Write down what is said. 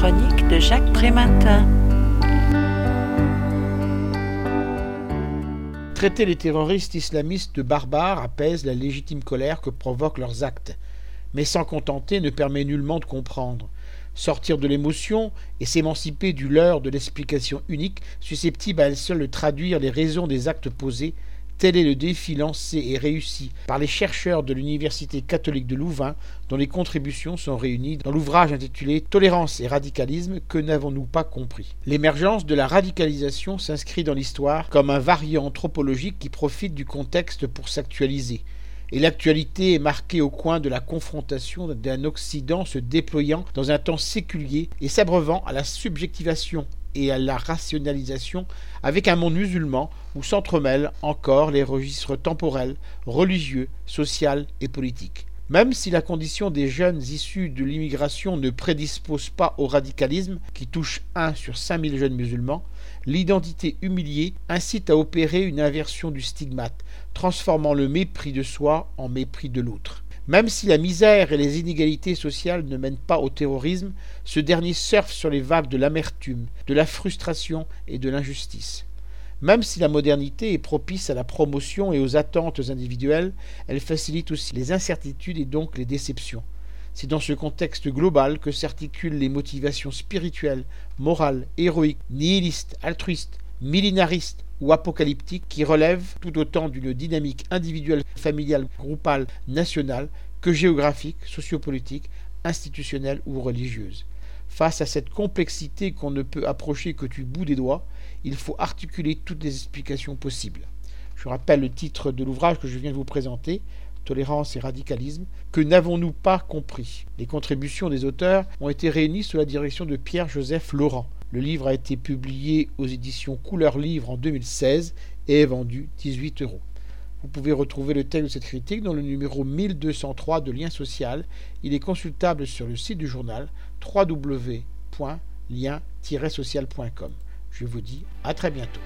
chronique de Jacques Prématin. Traiter les terroristes islamistes de barbares apaise la légitime colère que provoquent leurs actes. Mais sans contenter ne permet nullement de comprendre. Sortir de l'émotion et s'émanciper du leurre de l'explication unique, susceptible à elle seule de traduire les raisons des actes posés, Tel est le défi lancé et réussi par les chercheurs de l'Université catholique de Louvain, dont les contributions sont réunies dans l'ouvrage intitulé Tolérance et radicalisme, que n'avons-nous pas compris? L'émergence de la radicalisation s'inscrit dans l'histoire comme un variant anthropologique qui profite du contexte pour s'actualiser. Et l'actualité est marquée au coin de la confrontation d'un Occident se déployant dans un temps séculier et s'abreuvant à la subjectivation et à la rationalisation avec un monde musulman où s'entremêlent encore les registres temporels, religieux, social et politiques. Même si la condition des jeunes issus de l'immigration ne prédispose pas au radicalisme, qui touche 1 sur 5000 jeunes musulmans, l'identité humiliée incite à opérer une inversion du stigmate, transformant le mépris de soi en mépris de l'autre. Même si la misère et les inégalités sociales ne mènent pas au terrorisme, ce dernier surfe sur les vagues de l'amertume, de la frustration et de l'injustice. Même si la modernité est propice à la promotion et aux attentes individuelles, elle facilite aussi les incertitudes et donc les déceptions. C'est dans ce contexte global que s'articulent les motivations spirituelles, morales, héroïques, nihilistes, altruistes, millénaristes ou apocalyptiques qui relèvent tout autant d'une dynamique individuelle, familiale, groupale, nationale que géographique, sociopolitique, institutionnelle ou religieuse. Face à cette complexité qu'on ne peut approcher que du bout des doigts, il faut articuler toutes les explications possibles. Je rappelle le titre de l'ouvrage que je viens de vous présenter, Tolérance et radicalisme, que n'avons-nous pas compris? Les contributions des auteurs ont été réunies sous la direction de Pierre-Joseph Laurent. Le livre a été publié aux éditions Couleur Livre en 2016 et est vendu 18 euros. Vous pouvez retrouver le texte de cette critique dans le numéro 1203 de Lien Social. Il est consultable sur le site du journal www.lien-social.com. Je vous dis à très bientôt.